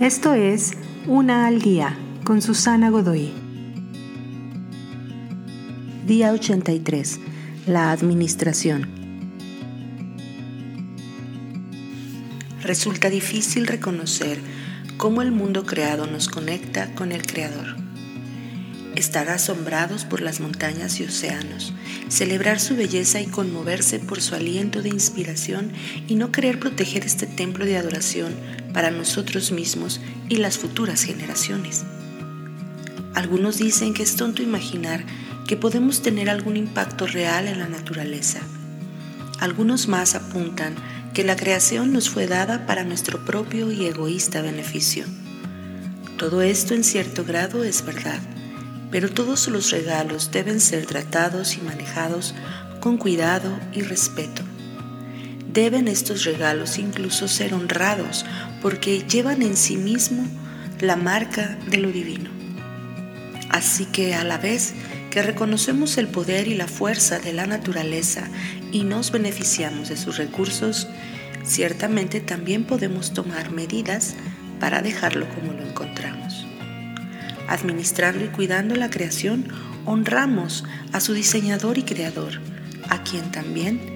Esto es Una al Día con Susana Godoy. Día 83. La administración. Resulta difícil reconocer cómo el mundo creado nos conecta con el Creador. Estar asombrados por las montañas y océanos, celebrar su belleza y conmoverse por su aliento de inspiración y no querer proteger este templo de adoración para nosotros mismos y las futuras generaciones. Algunos dicen que es tonto imaginar que podemos tener algún impacto real en la naturaleza. Algunos más apuntan que la creación nos fue dada para nuestro propio y egoísta beneficio. Todo esto en cierto grado es verdad, pero todos los regalos deben ser tratados y manejados con cuidado y respeto. Deben estos regalos incluso ser honrados porque llevan en sí mismo la marca de lo divino. Así que a la vez que reconocemos el poder y la fuerza de la naturaleza y nos beneficiamos de sus recursos, ciertamente también podemos tomar medidas para dejarlo como lo encontramos. Administrando y cuidando la creación, honramos a su diseñador y creador, a quien también